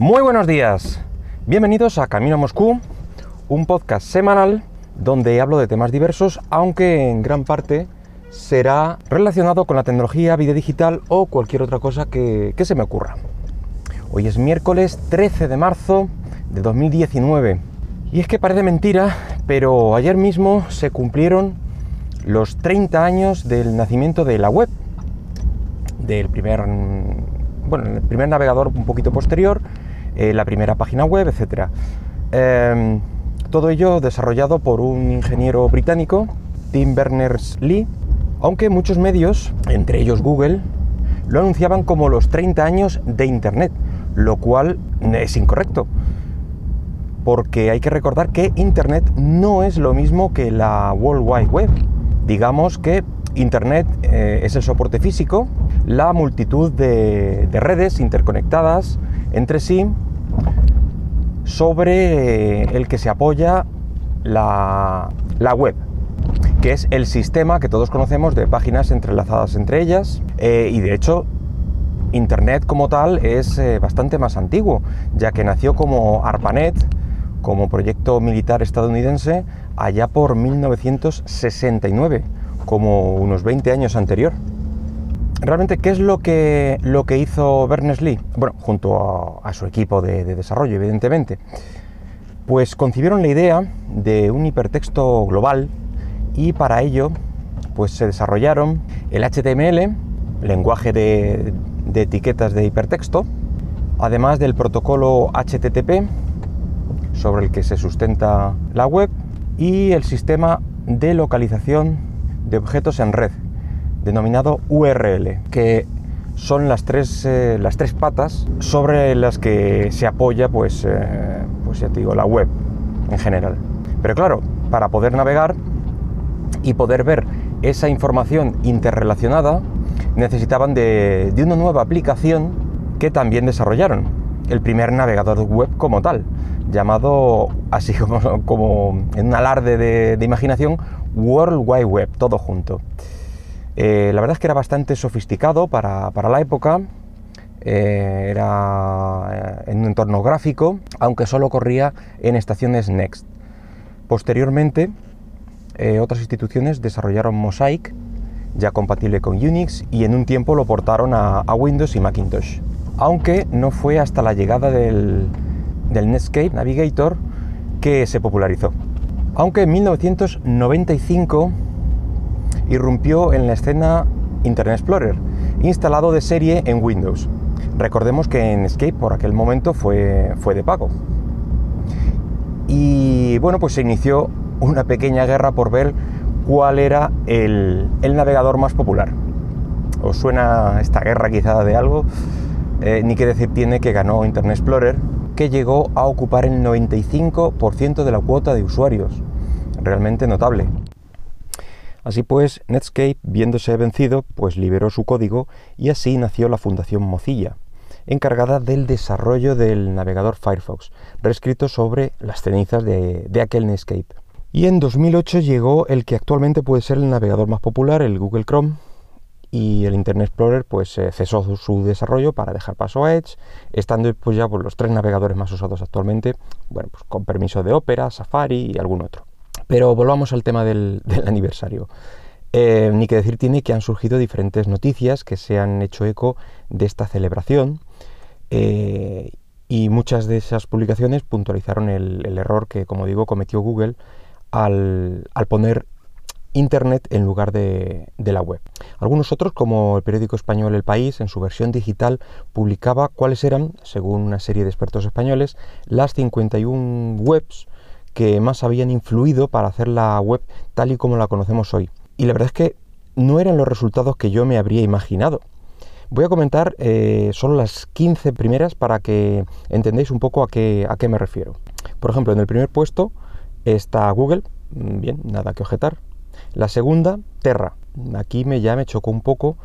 Muy buenos días, bienvenidos a Camino a Moscú, un podcast semanal donde hablo de temas diversos, aunque en gran parte será relacionado con la tecnología, vida digital o cualquier otra cosa que, se me ocurra. Hoy es miércoles 13 de marzo de 2019 y es que parece mentira, pero ayer mismo se cumplieron los 30 años del nacimiento de la web, del primer, bueno, el primer navegador un poquito posterior, eh, la primera página web, etc. Em, todo ello desarrollado por un ingeniero británico, Tim Berners-Lee, aunque muchos medios, entre ellos Google, lo anunciaban como los 30 años de Internet, lo cual es incorrecto, porque hay que recordar que Internet no es lo mismo que la World Wide Web. Digamos que Internet eh, es el soporte físico, la multitud de, redes interconectadas entre sí sobre el que se apoya la, web, que es el sistema que todos conocemos de páginas entrelazadas entre ellas eh, y de hecho Internet como tal es eh, bastante más antiguo, ya que nació como ARPANET, como proyecto militar estadounidense, allá por 1969 como unos 20 años anterior. Realmente, ¿qué es lo que, lo que hizo Berners-Lee? Bueno, junto a, su equipo de, desarrollo, evidentemente. Pues concibieron la idea de un hipertexto global y para ello pues se desarrollaron el HTML, lenguaje de, de etiquetas de hipertexto, además del protocolo HTTP, sobre el que se sustenta la web, y el sistema de localización de objetos en red, denominado URL, que son las tres, eh, las tres patas sobre las que se apoya, pues, eh, pues ya te digo, la web en general. Pero claro, para poder navegar y poder ver esa información interrelacionada, necesitaban de, de una nueva aplicación que también desarrollaron, el primer navegador web como tal, llamado, así como, como en un alarde de, de imaginación, World Wide Web, todo junto. Eh, la verdad es que era bastante sofisticado para, la época, eh, era eh, en un entorno gráfico, aunque solo corría en estaciones Next. Posteriormente, otras instituciones desarrollaron Mosaic, ya compatible con Unix, y en un tiempo lo portaron a, Windows y Macintosh. Aunque no fue hasta la llegada del Netscape Navigator que se popularizó aunque en 1995 irrumpió en la escena Internet Explorer, instalado de serie en Windows. Recordemos que en Escape por aquel momento fue, fue de pago. Y bueno, pues se inició una pequeña guerra por ver cuál era el, navegador más popular. ¿Os suena esta guerra quizá de algo? Eh, ni que decir tiene que ganó Internet Explorer, que llegó a ocupar el 95% de la cuota de usuarios realmente notable. Así pues, Netscape, viéndose vencido, pues liberó su código y así nació la Fundación Mozilla, encargada del desarrollo del navegador Firefox, reescrito sobre las cenizas de, aquel Netscape. Y en 2008 llegó el que actualmente puede ser el navegador más popular, el Google Chrome, y el Internet Explorer pues cesó su desarrollo para dejar paso a Edge, estando pues ya por los tres navegadores más usados actualmente, bueno, pues con permiso de Opera, Safari y algún otro. Pero volvamos al tema del, aniversario. Eh, ni que decir tiene que han surgido diferentes noticias que se han hecho eco de esta celebración eh, y muchas de esas publicaciones puntualizaron el, error que, como digo, cometió Google al, poner Internet en lugar de, de, la web. Algunos otros, como el periódico español El País, en su versión digital publicaba cuáles eran, según una serie de expertos españoles, las 51 webs que más habían influido para hacer la web tal y como la conocemos hoy. Y la verdad es que no eran los resultados que yo me habría imaginado. Voy a comentar eh, solo las 15 primeras para que entendáis un poco a qué, a qué me refiero. Por ejemplo, en el primer puesto está Google, mm, bien, nada que objetar. La segunda, Terra. Aquí me, ya me chocó un poco.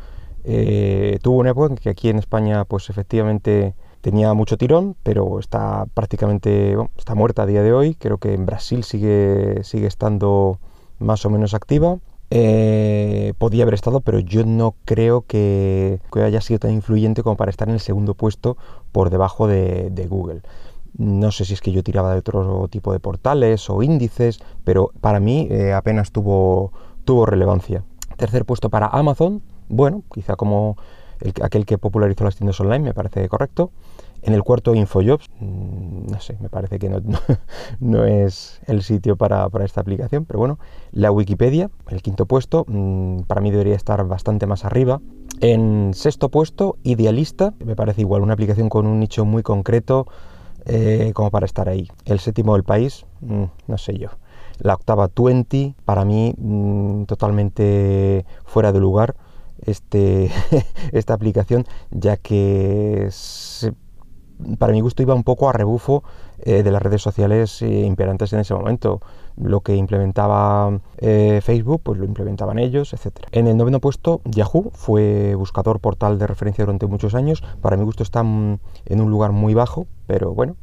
Eh, tuvo una época en que aquí en España, pues efectivamente tenía mucho tirón, pero está prácticamente está muerta a día de hoy. Creo que en Brasil sigue, sigue estando más o menos activa. eh, podía haber estado, pero yo no creo que, haya sido tan influyente como para estar en el segundo puesto por debajo de, Google. No sé si es que yo tiraba de otro tipo de portales o índices, pero para mí eh, apenas tuvo, tuvo relevancia. Tercer puesto para Amazon, bueno, quizá como aquel que popularizó las tiendas online, me parece correcto. En el cuarto, InfoJobs, mm, no sé, me parece que no, es el sitio para, esta aplicación, pero bueno, la Wikipedia, el quinto puesto, mm, para mí debería estar bastante más arriba. En sexto puesto, Idealista, me parece igual, una aplicación con un nicho muy concreto eh, como para estar ahí. El séptimo, del país, mm, no sé yo. La octava, 20, para mí totalmente fuera de lugar este, esta aplicación, ya que para mi gusto iba un poco a rebufo eh, de las redes sociales eh, imperantes en ese momento. Lo que implementaba eh, Facebook, pues lo implementaban ellos, etc. En el noveno puesto, Yahoo fue buscador portal de referencia durante muchos años. Para mi gusto está en un lugar muy bajo, pero bueno.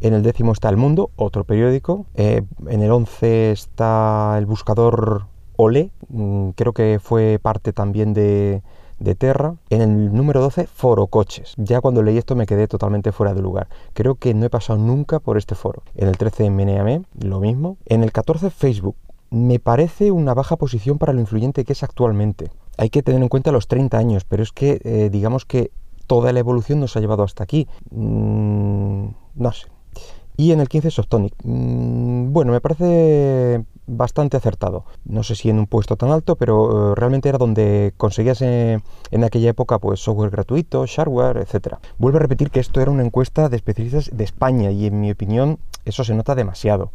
En el décimo está El Mundo, otro periódico. en el once está el buscador Ole, mm, creo que fue parte también de, de Terra. En el número 12, Foro Coches. Ya cuando leí esto me quedé totalmente fuera de lugar. Creo que no he pasado nunca por este foro. En el 13, Meneame, lo mismo. En el 14, Facebook. Me parece una baja posición para lo influyente que es actualmente. Hay que tener en cuenta los 30 años, pero es que eh, digamos que toda la evolución nos ha llevado hasta aquí. Mm, no sé. Y en el 15, Softonic. Mm, bueno, me parece bastante acertado. No sé si en un puesto tan alto, pero eh, realmente era donde conseguías eh, en aquella época pues software gratuito, shareware, etcétera. Vuelvo a repetir que esto era una encuesta de especialistas de España y en mi opinión eso se nota demasiado.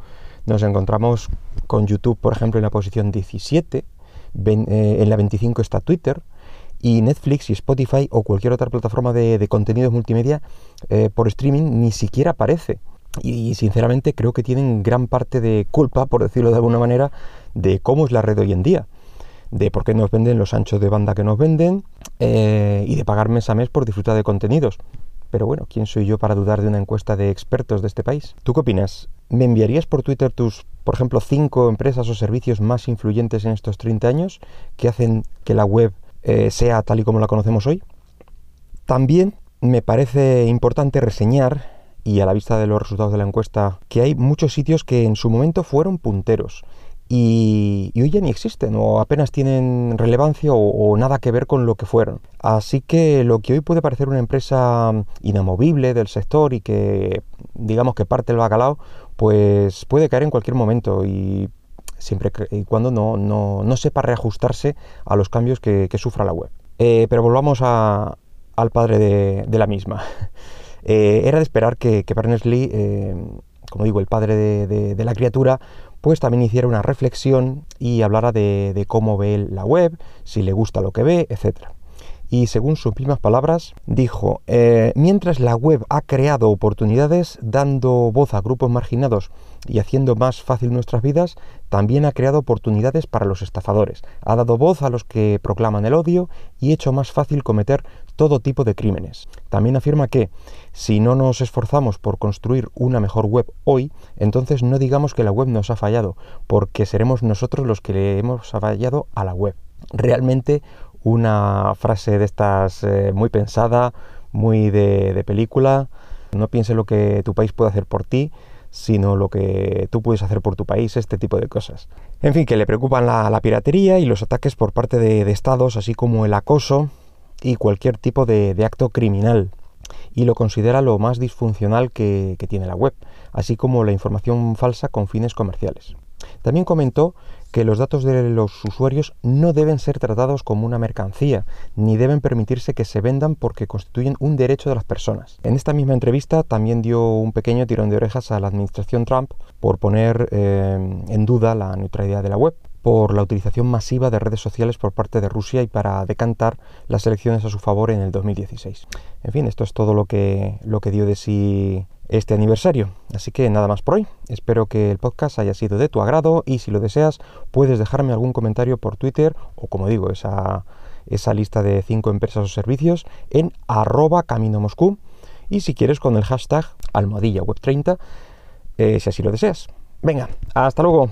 Nos encontramos con YouTube, por ejemplo, en la posición 17, eh, en la 25 está Twitter, y Netflix y Spotify o cualquier otra plataforma de, de contenidos multimedia por streaming ni siquiera aparece y sinceramente creo que tienen gran parte de culpa, por decirlo de alguna manera, de cómo es la red hoy en día, de por qué nos venden los anchos de banda que nos venden eh, y de pagar mes a mes por disfrutar de contenidos. Pero bueno, ¿quién soy yo para dudar de una encuesta de expertos de este país? ¿Tú qué opinas? ¿Me enviarías por Twitter tus, por ejemplo, cinco empresas o servicios más influyentes en estos 30 años que hacen que la web eh, sea tal y como la conocemos hoy? También me parece importante reseñar y a la vista de los resultados de la encuesta, que hay muchos sitios que en su momento fueron punteros y, hoy ya ni existen o apenas tienen relevancia o, nada que ver con lo que fueron. Así que lo que hoy puede parecer una empresa inamovible del sector y que digamos que parte el bacalao, pues puede caer en cualquier momento y siempre y cuando no, no, sepa reajustarse a los cambios que, sufra la web. Eh, pero volvamos al padre de la misma. Eh, era de esperar que, Berners-Lee, eh, como digo, el padre de, la criatura, pues también hiciera una reflexión y hablara de, cómo ve la web, si le gusta lo que ve, etc. Y según sus mismas palabras, dijo, eh, mientras la web ha creado oportunidades dando voz a grupos marginados y haciendo más fácil nuestras vidas, también ha creado oportunidades para los estafadores, ha dado voz a los que proclaman el odio y hecho más fácil cometer todo tipo de crímenes. También afirma que si no nos esforzamos por construir una mejor web hoy, entonces no digamos que la web nos ha fallado, porque seremos nosotros los que le hemos fallado a la web. Realmente una frase de estas eh, muy pensada, muy de, película. No piense lo que tu país puede hacer por ti, sino lo que tú puedes hacer por tu país, este tipo de cosas. En fin, que le preocupan la, piratería y los ataques por parte de, de estados, así como el acoso y cualquier tipo de, acto criminal y lo considera lo más disfuncional que, tiene la web, así como la información falsa con fines comerciales. También comentó que los datos de los usuarios no deben ser tratados como una mercancía, ni deben permitirse que se vendan porque constituyen un derecho de las personas. En esta misma entrevista también dio un pequeño tirón de orejas a la administración Trump por poner eh, en duda la neutralidad de la web por la utilización masiva de redes sociales por parte de Rusia y para decantar las elecciones a su favor en el 2016. En fin, esto es todo lo que, lo que dio de sí este aniversario. Así que nada más por hoy. Espero que el podcast haya sido de tu agrado y si lo deseas puedes dejarme algún comentario por Twitter o como digo, esa, esa lista de cinco empresas o servicios en arroba camino moscú y si quieres con el hashtag almohadilla web 30 eh, si así lo deseas. Venga, hasta luego.